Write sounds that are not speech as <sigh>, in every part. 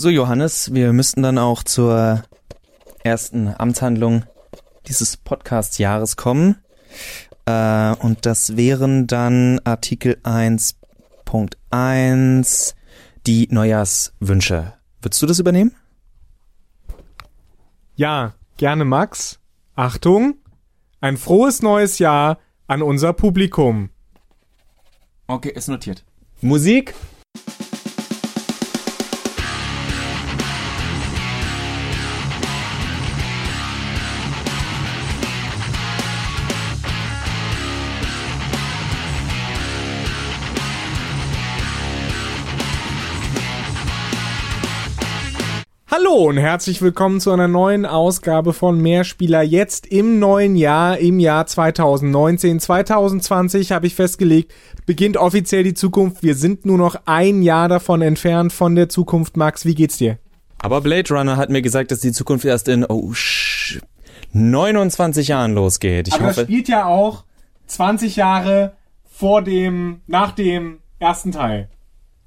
So, Johannes, wir müssten dann auch zur ersten Amtshandlung dieses Podcast-Jahres kommen. Äh, und das wären dann Artikel 1.1, die Neujahrswünsche. Würdest du das übernehmen? Ja, gerne Max. Achtung, ein frohes neues Jahr an unser Publikum. Okay, ist notiert. Musik? Hallo und herzlich willkommen zu einer neuen Ausgabe von Mehrspieler jetzt im neuen Jahr, im Jahr 2019. 2020 habe ich festgelegt, beginnt offiziell die Zukunft. Wir sind nur noch ein Jahr davon entfernt von der Zukunft. Max, wie geht's dir? Aber Blade Runner hat mir gesagt, dass die Zukunft erst in oh, sch 29 Jahren losgeht. Ich Aber hoffe, das spielt ja auch 20 Jahre vor dem, nach dem ersten Teil.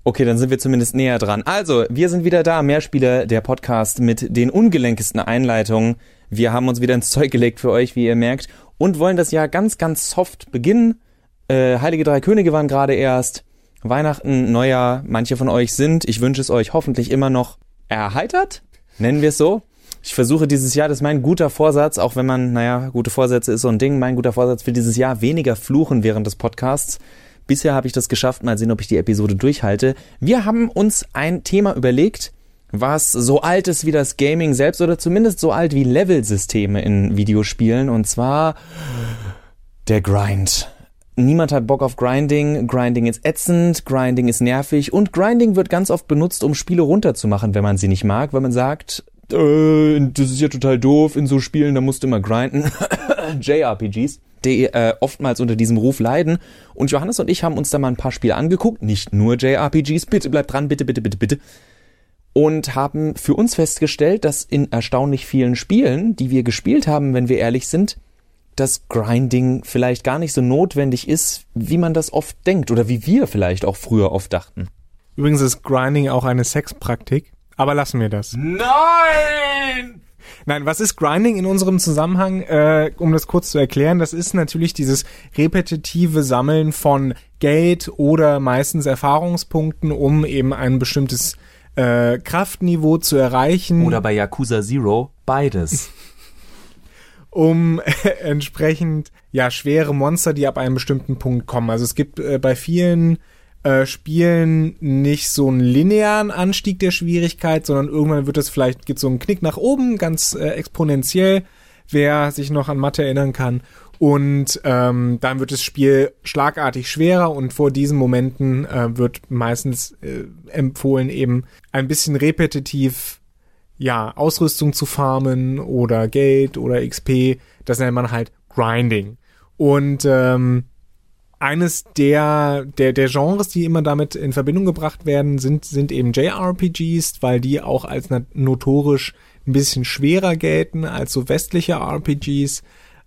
Okay, dann sind wir zumindest näher dran. Also, wir sind wieder da, Mehrspieler, der Podcast mit den ungelenkesten Einleitungen. Wir haben uns wieder ins Zeug gelegt für euch, wie ihr merkt, und wollen das Jahr ganz, ganz soft beginnen. Äh, Heilige Drei Könige waren gerade erst. Weihnachten, Neujahr, manche von euch sind, ich wünsche es euch hoffentlich immer noch erheitert, nennen wir es so. Ich versuche dieses Jahr, das ist mein guter Vorsatz, auch wenn man, naja, gute Vorsätze ist so ein Ding, mein guter Vorsatz für dieses Jahr, weniger fluchen während des Podcasts. Bisher habe ich das geschafft, mal sehen, ob ich die Episode durchhalte. Wir haben uns ein Thema überlegt, was so alt ist wie das Gaming selbst oder zumindest so alt wie Level-Systeme in Videospielen und zwar der Grind. Niemand hat Bock auf Grinding. Grinding ist ätzend, Grinding ist nervig und Grinding wird ganz oft benutzt, um Spiele runterzumachen, wenn man sie nicht mag, weil man sagt, äh, das ist ja total doof in so Spielen, da musst du immer grinden. <coughs> JRPGs, die äh, oftmals unter diesem Ruf leiden. Und Johannes und ich haben uns da mal ein paar Spiele angeguckt, nicht nur JRPGs, bitte bleibt dran, bitte, bitte, bitte, bitte. Und haben für uns festgestellt, dass in erstaunlich vielen Spielen, die wir gespielt haben, wenn wir ehrlich sind, das Grinding vielleicht gar nicht so notwendig ist, wie man das oft denkt oder wie wir vielleicht auch früher oft dachten. Übrigens ist Grinding auch eine Sexpraktik, aber lassen wir das. Nein! Nein, was ist Grinding in unserem Zusammenhang? Äh, um das kurz zu erklären, das ist natürlich dieses repetitive Sammeln von Geld oder meistens Erfahrungspunkten, um eben ein bestimmtes äh, Kraftniveau zu erreichen. Oder bei Yakuza Zero beides. <laughs> um entsprechend ja schwere Monster, die ab einem bestimmten Punkt kommen. Also es gibt äh, bei vielen äh, Spielen nicht so einen linearen Anstieg der Schwierigkeit, sondern irgendwann wird es vielleicht gibt so einen Knick nach oben, ganz äh, exponentiell, wer sich noch an Mathe erinnern kann. Und ähm, dann wird das Spiel schlagartig schwerer und vor diesen Momenten äh, wird meistens äh, empfohlen, eben ein bisschen repetitiv ja, Ausrüstung zu farmen oder Geld oder XP. Das nennt man halt Grinding. Und ähm, eines der, der, der Genres, die immer damit in Verbindung gebracht werden, sind, sind eben JRPGs, weil die auch als notorisch ein bisschen schwerer gelten als so westliche RPGs.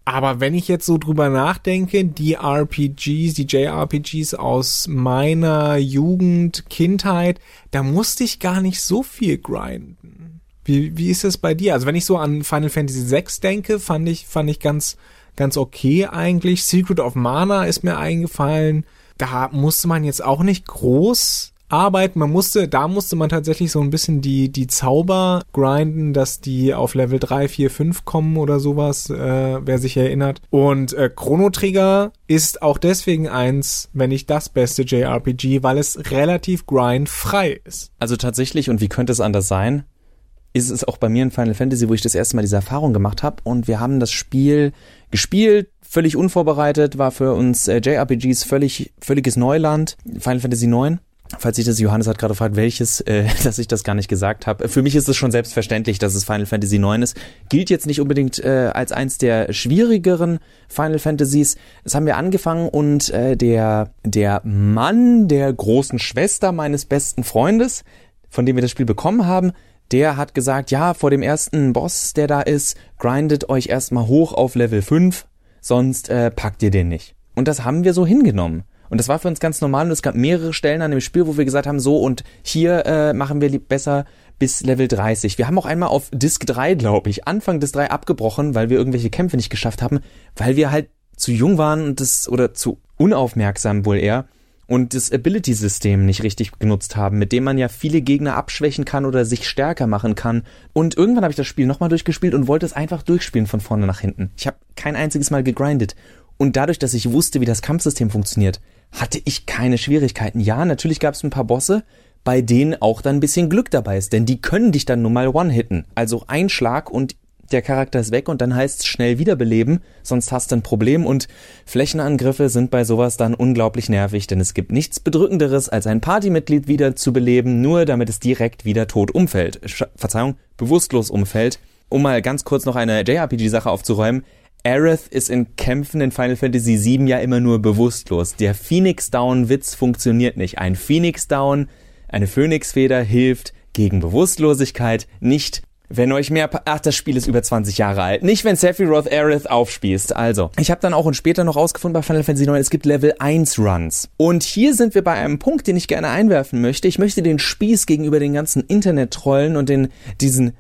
Aber wenn ich jetzt so drüber nachdenke, die RPGs, die JRPGs aus meiner Jugend, Kindheit, da musste ich gar nicht so viel grinden. Wie, wie ist es bei dir? Also wenn ich so an Final Fantasy VI denke, fand ich, fand ich ganz, ganz okay eigentlich. Secret of Mana ist mir eingefallen. Da musste man jetzt auch nicht groß arbeiten. Man musste, da musste man tatsächlich so ein bisschen die, die Zauber grinden, dass die auf Level 3, 4, 5 kommen oder sowas, äh, wer sich erinnert. Und äh, Chrono Trigger ist auch deswegen eins, wenn nicht das beste JRPG, weil es relativ grindfrei ist. Also tatsächlich, und wie könnte es anders sein? Ist es auch bei mir in Final Fantasy, wo ich das erste Mal diese Erfahrung gemacht habe. Und wir haben das Spiel gespielt, völlig unvorbereitet, war für uns äh, JRPGs völlig, völliges Neuland. Final Fantasy 9. Falls sich das Johannes hat gerade gefragt, welches, äh, <laughs> dass ich das gar nicht gesagt habe. Für mich ist es schon selbstverständlich, dass es Final Fantasy 9 ist. Gilt jetzt nicht unbedingt äh, als eins der schwierigeren Final Fantasies. Es haben wir angefangen und äh, der der Mann der großen Schwester meines besten Freundes, von dem wir das Spiel bekommen haben, der hat gesagt, ja, vor dem ersten Boss, der da ist, grindet euch erstmal hoch auf Level 5, sonst äh, packt ihr den nicht. Und das haben wir so hingenommen. Und das war für uns ganz normal und es gab mehrere Stellen an dem Spiel, wo wir gesagt haben, so und hier äh, machen wir besser bis Level 30. Wir haben auch einmal auf Disk 3, glaube ich, Anfang Disk 3 abgebrochen, weil wir irgendwelche Kämpfe nicht geschafft haben, weil wir halt zu jung waren und das, oder zu unaufmerksam wohl eher und das Ability-System nicht richtig genutzt haben, mit dem man ja viele Gegner abschwächen kann oder sich stärker machen kann. Und irgendwann habe ich das Spiel nochmal durchgespielt und wollte es einfach durchspielen von vorne nach hinten. Ich habe kein einziges Mal gegrindet. Und dadurch, dass ich wusste, wie das Kampfsystem funktioniert, hatte ich keine Schwierigkeiten. Ja, natürlich gab es ein paar Bosse, bei denen auch dann ein bisschen Glück dabei ist, denn die können dich dann nun mal one-hitten. Also ein Schlag und der Charakter ist weg und dann heißt es schnell wiederbeleben, sonst hast du ein Problem und Flächenangriffe sind bei sowas dann unglaublich nervig, denn es gibt nichts bedrückenderes, als ein Partymitglied wieder zu beleben, nur damit es direkt wieder tot umfällt. Sch Verzeihung, bewusstlos umfällt. Um mal ganz kurz noch eine JRPG-Sache aufzuräumen. Aerith ist in Kämpfen in Final Fantasy VII ja immer nur bewusstlos. Der Phoenix Down Witz funktioniert nicht. Ein Phoenix Down, eine Phönixfeder hilft gegen Bewusstlosigkeit, nicht wenn euch mehr, ach, das Spiel ist über 20 Jahre alt. Nicht, wenn Sephiroth Aerith aufspießt. Also, ich habe dann auch und später noch rausgefunden bei Final Fantasy 9, es gibt Level 1 Runs. Und hier sind wir bei einem Punkt, den ich gerne einwerfen möchte. Ich möchte den Spieß gegenüber den ganzen Internet-Trollen und den, diesen,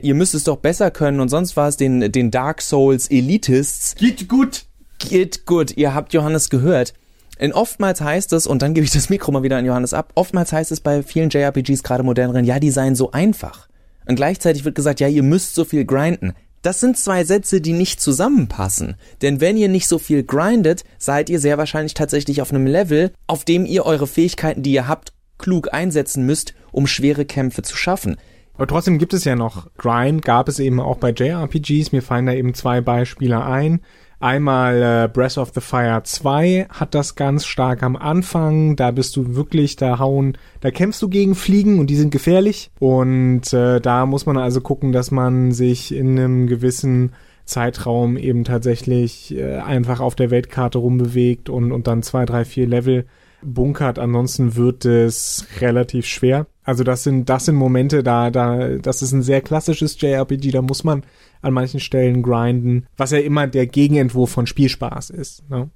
ihr müsst es doch besser können und sonst was, den, den Dark Souls Elitists. Geht gut. Geht gut. Ihr habt Johannes gehört. Und oftmals heißt es, und dann gebe ich das Mikro mal wieder an Johannes ab, oftmals heißt es bei vielen JRPGs, gerade moderneren, ja, die seien so einfach. Und gleichzeitig wird gesagt, ja, ihr müsst so viel grinden. Das sind zwei Sätze, die nicht zusammenpassen. Denn wenn ihr nicht so viel grindet, seid ihr sehr wahrscheinlich tatsächlich auf einem Level, auf dem ihr eure Fähigkeiten, die ihr habt, klug einsetzen müsst, um schwere Kämpfe zu schaffen. Aber trotzdem gibt es ja noch Grind, gab es eben auch bei JRPGs. Mir fallen da eben zwei Beispiele ein. Einmal äh, Breath of the Fire 2 hat das ganz stark am Anfang. Da bist du wirklich, da hauen, da kämpfst du gegen Fliegen und die sind gefährlich. Und äh, da muss man also gucken, dass man sich in einem gewissen Zeitraum eben tatsächlich äh, einfach auf der Weltkarte rumbewegt und, und dann zwei, drei, vier Level bunkert. Ansonsten wird es relativ schwer. Also das sind, das sind Momente, da, da, das ist ein sehr klassisches JRPG, da muss man an manchen Stellen grinden, was ja immer der Gegenentwurf von Spielspaß ist. Ne?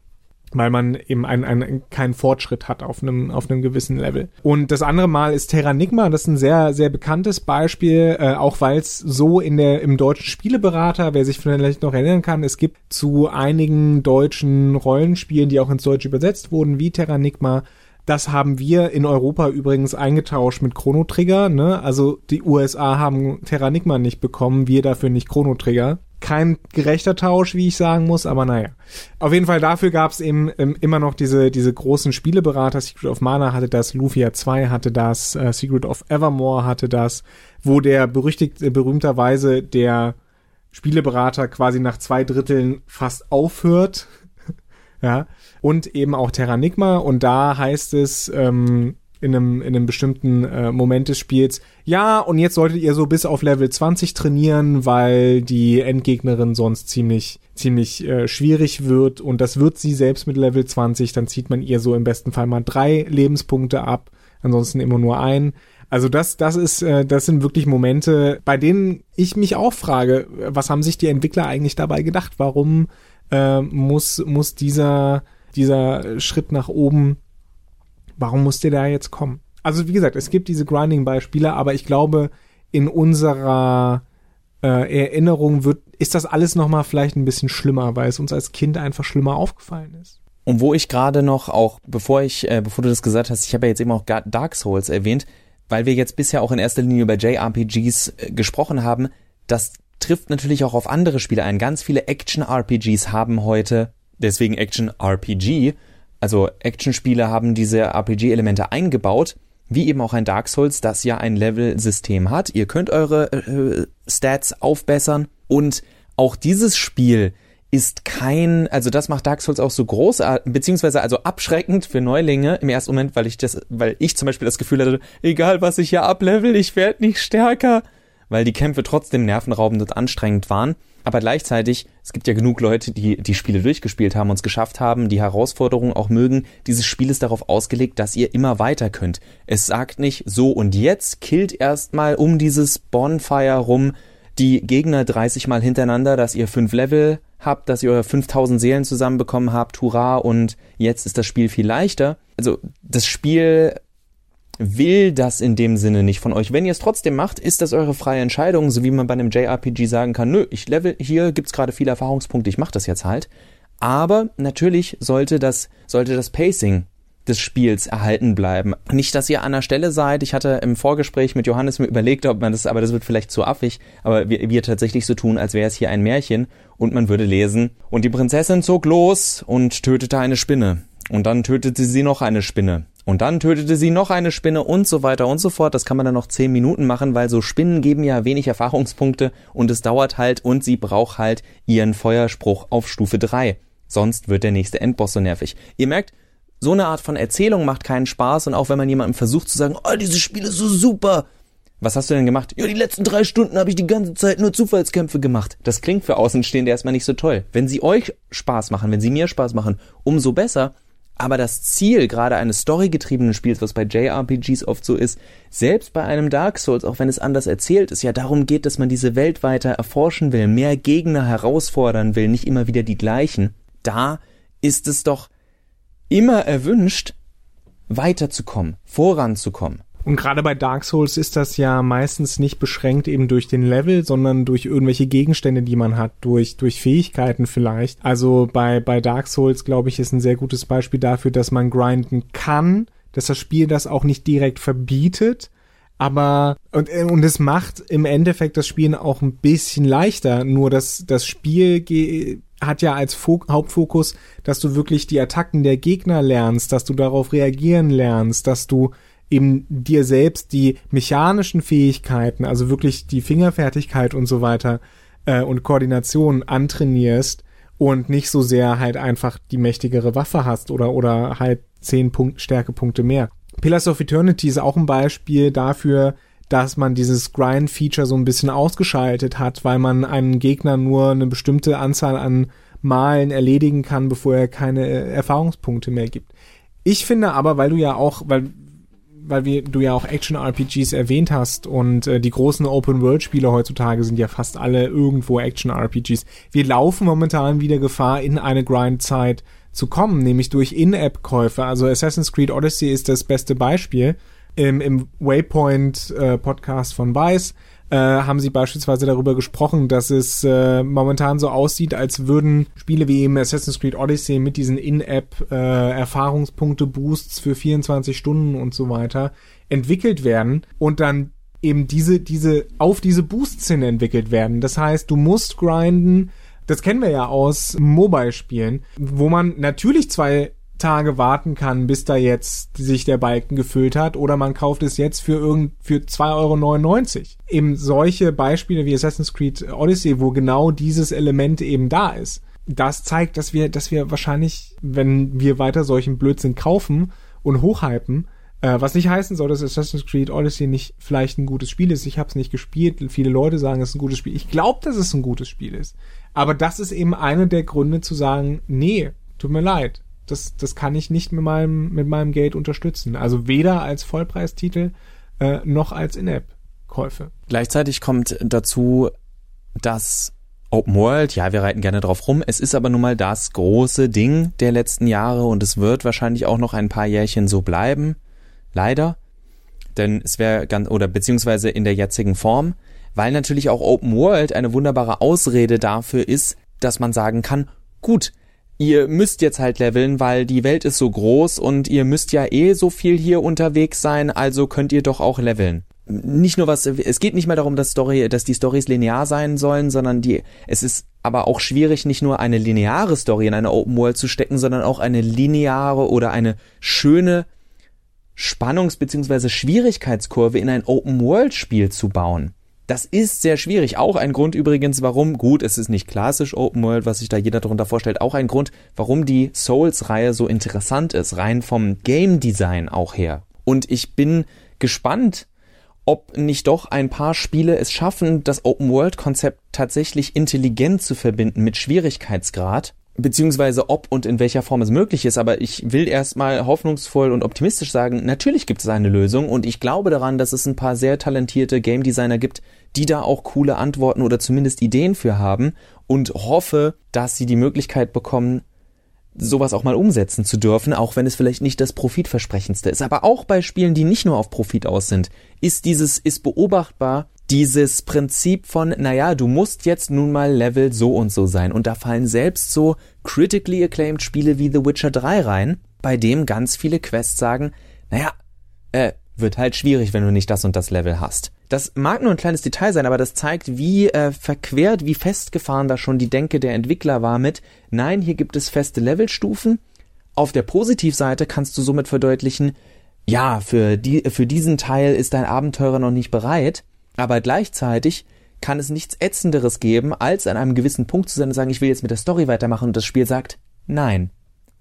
Weil man eben einen, einen, keinen Fortschritt hat auf einem, auf einem gewissen Level. Und das andere Mal ist Terranigma, das ist ein sehr, sehr bekanntes Beispiel, äh, auch weil es so in der, im deutschen Spieleberater, wer sich vielleicht noch erinnern kann, es gibt zu einigen deutschen Rollenspielen, die auch ins Deutsche übersetzt wurden, wie Terranigma, das haben wir in Europa übrigens eingetauscht mit Chrono Trigger. Ne? Also die USA haben Terranigma nicht bekommen, wir dafür nicht Chrono Trigger. Kein gerechter Tausch, wie ich sagen muss, aber naja. Auf jeden Fall dafür gab es eben ähm, immer noch diese, diese großen Spieleberater. Secret of Mana hatte das, Lufia 2 hatte das, äh, Secret of Evermore hatte das, wo der berüchtigt, äh, berühmterweise der Spieleberater quasi nach zwei Dritteln fast aufhört. <laughs> ja und eben auch Terranigma. Und da heißt es ähm, in, einem, in einem bestimmten äh, Moment des Spiels, ja, und jetzt solltet ihr so bis auf Level 20 trainieren, weil die Endgegnerin sonst ziemlich, ziemlich äh, schwierig wird. Und das wird sie selbst mit Level 20. Dann zieht man ihr so im besten Fall mal drei Lebenspunkte ab, ansonsten immer nur ein. Also das, das ist, äh, das sind wirklich Momente, bei denen ich mich auch frage, was haben sich die Entwickler eigentlich dabei gedacht? Warum äh, muss, muss dieser, dieser Schritt nach oben, warum muss der da jetzt kommen? Also wie gesagt, es gibt diese Grinding-Beispiele, aber ich glaube, in unserer äh, Erinnerung wird, ist das alles nochmal vielleicht ein bisschen schlimmer, weil es uns als Kind einfach schlimmer aufgefallen ist. Und wo ich gerade noch auch, bevor ich, äh, bevor du das gesagt hast, ich habe ja jetzt eben auch Dark Souls erwähnt, weil wir jetzt bisher auch in erster Linie über JRPGs äh, gesprochen haben, das trifft natürlich auch auf andere Spiele ein. Ganz viele Action-RPGs haben heute, deswegen Action-RPG, also Action-Spiele haben diese RPG-Elemente eingebaut, wie eben auch ein Dark Souls, das ja ein Level-System hat. Ihr könnt eure äh, Stats aufbessern und auch dieses Spiel ist kein, also das macht Dark Souls auch so großartig, beziehungsweise also abschreckend für Neulinge im ersten Moment, weil ich das, weil ich zum Beispiel das Gefühl hatte, egal was ich hier ablevel, ich werde nicht stärker weil die Kämpfe trotzdem nervenraubend und anstrengend waren. Aber gleichzeitig, es gibt ja genug Leute, die die Spiele durchgespielt haben und es geschafft haben, die Herausforderungen auch mögen. Dieses Spiel ist darauf ausgelegt, dass ihr immer weiter könnt. Es sagt nicht so und jetzt killt erstmal um dieses Bonfire rum die Gegner 30 mal hintereinander, dass ihr fünf Level habt, dass ihr 5000 Seelen zusammenbekommen habt, hurra, und jetzt ist das Spiel viel leichter. Also das Spiel will das in dem Sinne nicht von euch. Wenn ihr es trotzdem macht, ist das eure freie Entscheidung, so wie man bei einem JRPG sagen kann, nö, ich level, hier gibt's gerade viele Erfahrungspunkte, ich mach das jetzt halt. Aber natürlich sollte das, sollte das Pacing des Spiels erhalten bleiben. Nicht, dass ihr an der Stelle seid. Ich hatte im Vorgespräch mit Johannes mir überlegt, ob man das, aber das wird vielleicht zu affig, aber wir, wir tatsächlich so tun, als wäre es hier ein Märchen und man würde lesen. Und die Prinzessin zog los und tötete eine Spinne. Und dann tötete sie noch eine Spinne. Und dann tötete sie noch eine Spinne und so weiter und so fort. Das kann man dann noch zehn Minuten machen, weil so Spinnen geben ja wenig Erfahrungspunkte und es dauert halt und sie braucht halt ihren Feuerspruch auf Stufe drei. Sonst wird der nächste Endboss so nervig. Ihr merkt, so eine Art von Erzählung macht keinen Spaß und auch wenn man jemandem versucht zu sagen, oh, dieses Spiel ist so super. Was hast du denn gemacht? Ja, die letzten drei Stunden habe ich die ganze Zeit nur Zufallskämpfe gemacht. Das klingt für Außenstehende erstmal nicht so toll. Wenn sie euch Spaß machen, wenn sie mir Spaß machen, umso besser. Aber das Ziel gerade eines storygetriebenen Spiels, was bei JRPGs oft so ist, selbst bei einem Dark Souls, auch wenn es anders erzählt ist, ja darum geht, dass man diese Welt weiter erforschen will, mehr Gegner herausfordern will, nicht immer wieder die gleichen. Da ist es doch immer erwünscht, weiterzukommen, voranzukommen. Und gerade bei Dark Souls ist das ja meistens nicht beschränkt eben durch den Level, sondern durch irgendwelche Gegenstände, die man hat, durch, durch Fähigkeiten vielleicht. Also bei, bei Dark Souls, glaube ich, ist ein sehr gutes Beispiel dafür, dass man grinden kann, dass das Spiel das auch nicht direkt verbietet, aber und, und es macht im Endeffekt das Spielen auch ein bisschen leichter. Nur dass das Spiel hat ja als Fo Hauptfokus, dass du wirklich die Attacken der Gegner lernst, dass du darauf reagieren lernst, dass du eben dir selbst die mechanischen Fähigkeiten, also wirklich die Fingerfertigkeit und so weiter äh, und Koordination antrainierst und nicht so sehr halt einfach die mächtigere Waffe hast oder oder halt zehn Punkt Stärkepunkte mehr. Pillars of Eternity ist auch ein Beispiel dafür, dass man dieses Grind-Feature so ein bisschen ausgeschaltet hat, weil man einen Gegner nur eine bestimmte Anzahl an Malen erledigen kann, bevor er keine Erfahrungspunkte mehr gibt. Ich finde aber, weil du ja auch, weil weil wir, du ja auch Action-RPGs erwähnt hast und äh, die großen Open-World-Spiele heutzutage sind ja fast alle irgendwo Action-RPGs. Wir laufen momentan wieder Gefahr, in eine Grind-Zeit zu kommen, nämlich durch In-App-Käufe. Also Assassin's Creed Odyssey ist das beste Beispiel. Im, im Waypoint-Podcast äh, von Vice äh, haben sie beispielsweise darüber gesprochen, dass es äh, momentan so aussieht, als würden Spiele wie eben Assassin's Creed Odyssey mit diesen In-App äh, Erfahrungspunkte-Boosts für 24 Stunden und so weiter entwickelt werden und dann eben diese, diese, auf diese Boosts hin entwickelt werden. Das heißt, du musst grinden, das kennen wir ja aus Mobile-Spielen, wo man natürlich zwei Tage warten kann, bis da jetzt sich der Balken gefüllt hat, oder man kauft es jetzt für irgend für 2,99 Euro. Eben solche Beispiele wie Assassin's Creed Odyssey, wo genau dieses Element eben da ist. Das zeigt, dass wir, dass wir wahrscheinlich, wenn wir weiter solchen Blödsinn kaufen und hochhypen, äh, was nicht heißen soll, dass Assassin's Creed Odyssey nicht vielleicht ein gutes Spiel ist. Ich habe es nicht gespielt. Viele Leute sagen, es ist ein gutes Spiel. Ich glaube, dass es ein gutes Spiel ist. Aber das ist eben einer der Gründe zu sagen, nee, tut mir leid das, das kann ich nicht mit meinem, mit meinem Geld unterstützen. Also weder als Vollpreistitel äh, noch als In-App-Käufe. Gleichzeitig kommt dazu, dass Open World, ja, wir reiten gerne drauf rum. Es ist aber nun mal das große Ding der letzten Jahre und es wird wahrscheinlich auch noch ein paar Jährchen so bleiben. Leider. Denn es wäre ganz, oder beziehungsweise in der jetzigen Form, weil natürlich auch Open World eine wunderbare Ausrede dafür ist, dass man sagen kann, gut, ihr müsst jetzt halt leveln, weil die Welt ist so groß und ihr müsst ja eh so viel hier unterwegs sein, also könnt ihr doch auch leveln. Nicht nur was, es geht nicht mehr darum, dass Story, dass die Stories linear sein sollen, sondern die, es ist aber auch schwierig, nicht nur eine lineare Story in eine Open World zu stecken, sondern auch eine lineare oder eine schöne Spannungs- bzw. Schwierigkeitskurve in ein Open World Spiel zu bauen. Das ist sehr schwierig. Auch ein Grund übrigens, warum, gut, es ist nicht klassisch Open World, was sich da jeder darunter vorstellt, auch ein Grund, warum die Souls-Reihe so interessant ist, rein vom Game Design auch her. Und ich bin gespannt, ob nicht doch ein paar Spiele es schaffen, das Open World Konzept tatsächlich intelligent zu verbinden mit Schwierigkeitsgrad beziehungsweise ob und in welcher Form es möglich ist, aber ich will erstmal hoffnungsvoll und optimistisch sagen, natürlich gibt es eine Lösung und ich glaube daran, dass es ein paar sehr talentierte Game Designer gibt, die da auch coole Antworten oder zumindest Ideen für haben und hoffe, dass sie die Möglichkeit bekommen, sowas auch mal umsetzen zu dürfen, auch wenn es vielleicht nicht das Profitversprechendste ist. Aber auch bei Spielen, die nicht nur auf Profit aus sind, ist dieses, ist beobachtbar, dieses Prinzip von, naja, du musst jetzt nun mal Level so und so sein. Und da fallen selbst so critically acclaimed Spiele wie The Witcher 3 rein, bei dem ganz viele Quests sagen, naja, äh, wird halt schwierig, wenn du nicht das und das Level hast. Das mag nur ein kleines Detail sein, aber das zeigt, wie äh, verquert, wie festgefahren da schon die Denke der Entwickler war mit, nein, hier gibt es feste Levelstufen. Auf der Positivseite kannst du somit verdeutlichen, ja, für, die, für diesen Teil ist dein Abenteurer noch nicht bereit, aber gleichzeitig kann es nichts Ätzenderes geben, als an einem gewissen Punkt zu sein und sagen, ich will jetzt mit der Story weitermachen und das Spiel sagt, nein,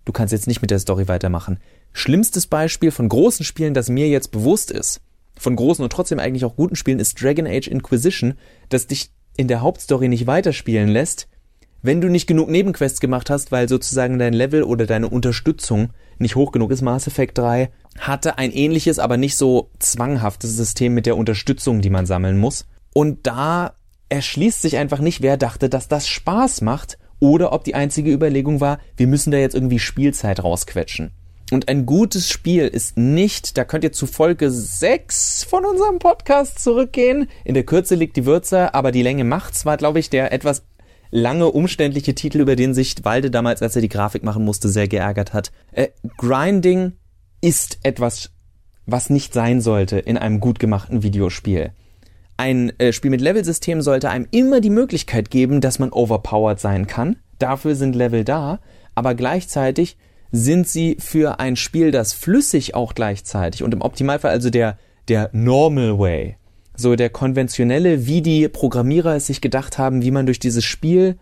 du kannst jetzt nicht mit der Story weitermachen. Schlimmstes Beispiel von großen Spielen, das mir jetzt bewusst ist, von großen und trotzdem eigentlich auch guten Spielen ist Dragon Age Inquisition, das dich in der Hauptstory nicht weiterspielen lässt, wenn du nicht genug Nebenquests gemacht hast, weil sozusagen dein Level oder deine Unterstützung nicht hoch genug ist. Mass Effect 3 hatte ein ähnliches, aber nicht so zwanghaftes System mit der Unterstützung, die man sammeln muss. Und da erschließt sich einfach nicht, wer dachte, dass das Spaß macht oder ob die einzige Überlegung war, wir müssen da jetzt irgendwie Spielzeit rausquetschen. Und ein gutes Spiel ist nicht, da könnt ihr zu Folge 6 von unserem Podcast zurückgehen. In der Kürze liegt die Würze, aber die Länge macht's, war, glaube ich, der etwas lange, umständliche Titel, über den sich Walde damals, als er die Grafik machen musste, sehr geärgert hat. Äh, Grinding ist etwas, was nicht sein sollte in einem gut gemachten Videospiel. Ein äh, Spiel mit Levelsystem sollte einem immer die Möglichkeit geben, dass man overpowered sein kann. Dafür sind Level da, aber gleichzeitig sind sie für ein Spiel, das flüssig auch gleichzeitig und im Optimalfall also der, der Normal Way, so der konventionelle, wie die Programmierer es sich gedacht haben, wie man durch dieses Spiel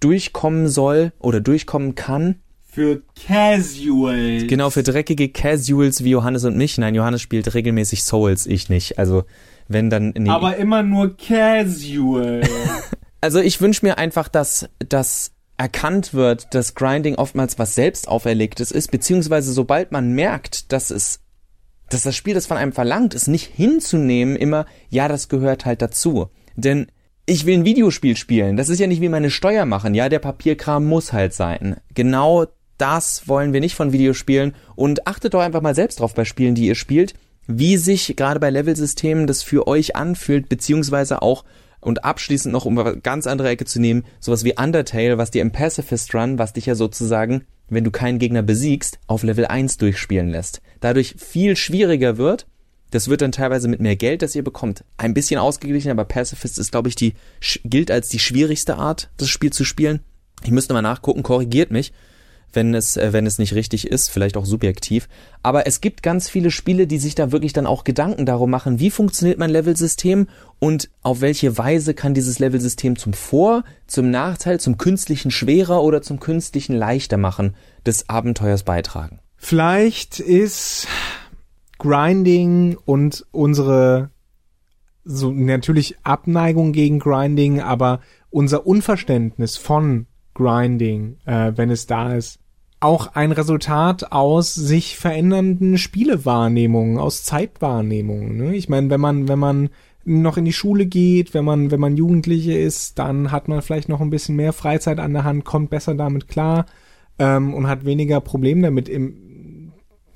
durchkommen soll oder durchkommen kann. Für Casuals. Genau, für dreckige Casuals wie Johannes und mich. Nein, Johannes spielt regelmäßig Souls, ich nicht. Also, wenn dann. Nee. Aber immer nur Casual. <laughs> also, ich wünsche mir einfach, dass, dass erkannt wird, dass Grinding oftmals was selbst auferlegtes ist, beziehungsweise sobald man merkt, dass es, dass das Spiel das von einem verlangt, ist nicht hinzunehmen immer, ja, das gehört halt dazu. Denn ich will ein Videospiel spielen. Das ist ja nicht wie meine Steuer machen. Ja, der Papierkram muss halt sein. Genau das wollen wir nicht von Videospielen und achtet doch einfach mal selbst drauf bei Spielen, die ihr spielt, wie sich gerade bei Levelsystemen das für euch anfühlt, beziehungsweise auch und abschließend noch, um eine ganz andere Ecke zu nehmen, sowas wie Undertale, was dir im Pacifist Run, was dich ja sozusagen, wenn du keinen Gegner besiegst, auf Level 1 durchspielen lässt. Dadurch viel schwieriger wird. Das wird dann teilweise mit mehr Geld, das ihr bekommt, ein bisschen ausgeglichen, aber Pacifist ist, glaube ich, die, gilt als die schwierigste Art, das Spiel zu spielen. Ich müsste mal nachgucken, korrigiert mich wenn es, äh, wenn es nicht richtig ist, vielleicht auch subjektiv. Aber es gibt ganz viele Spiele, die sich da wirklich dann auch Gedanken darum machen, wie funktioniert mein Levelsystem und auf welche Weise kann dieses Levelsystem zum Vor-, zum Nachteil, zum künstlichen schwerer oder zum künstlichen leichter machen des Abenteuers beitragen. Vielleicht ist Grinding und unsere so natürlich Abneigung gegen Grinding, aber unser Unverständnis von Grinding, äh, wenn es da ist. Auch ein Resultat aus sich verändernden Spielewahrnehmungen, aus Zeitwahrnehmungen. Ne? Ich meine, wenn man, wenn man noch in die Schule geht, wenn man, wenn man Jugendliche ist, dann hat man vielleicht noch ein bisschen mehr Freizeit an der Hand, kommt besser damit klar ähm, und hat weniger Problem damit, im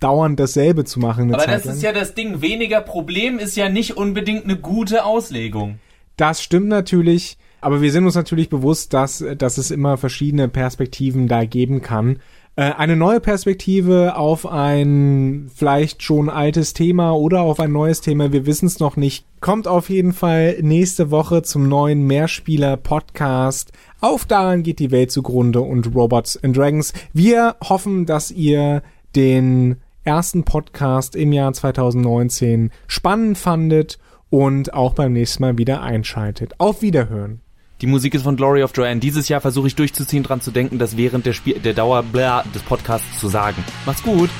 dauernd dasselbe zu machen. Aber das ist ja das Ding. Weniger Problem ist ja nicht unbedingt eine gute Auslegung. Das stimmt natürlich. Aber wir sind uns natürlich bewusst, dass, dass es immer verschiedene Perspektiven da geben kann. Äh, eine neue Perspektive auf ein vielleicht schon altes Thema oder auf ein neues Thema, wir wissen es noch nicht, kommt auf jeden Fall nächste Woche zum neuen Mehrspieler-Podcast. Auf daran geht die Welt zugrunde und Robots and Dragons. Wir hoffen, dass ihr den ersten Podcast im Jahr 2019 spannend fandet und auch beim nächsten Mal wieder einschaltet. Auf Wiederhören. Die Musik ist von Glory of Joanne. Dieses Jahr versuche ich durchzuziehen, dran zu denken, das während der, Spiel der Dauer des Podcasts zu sagen. Macht's gut!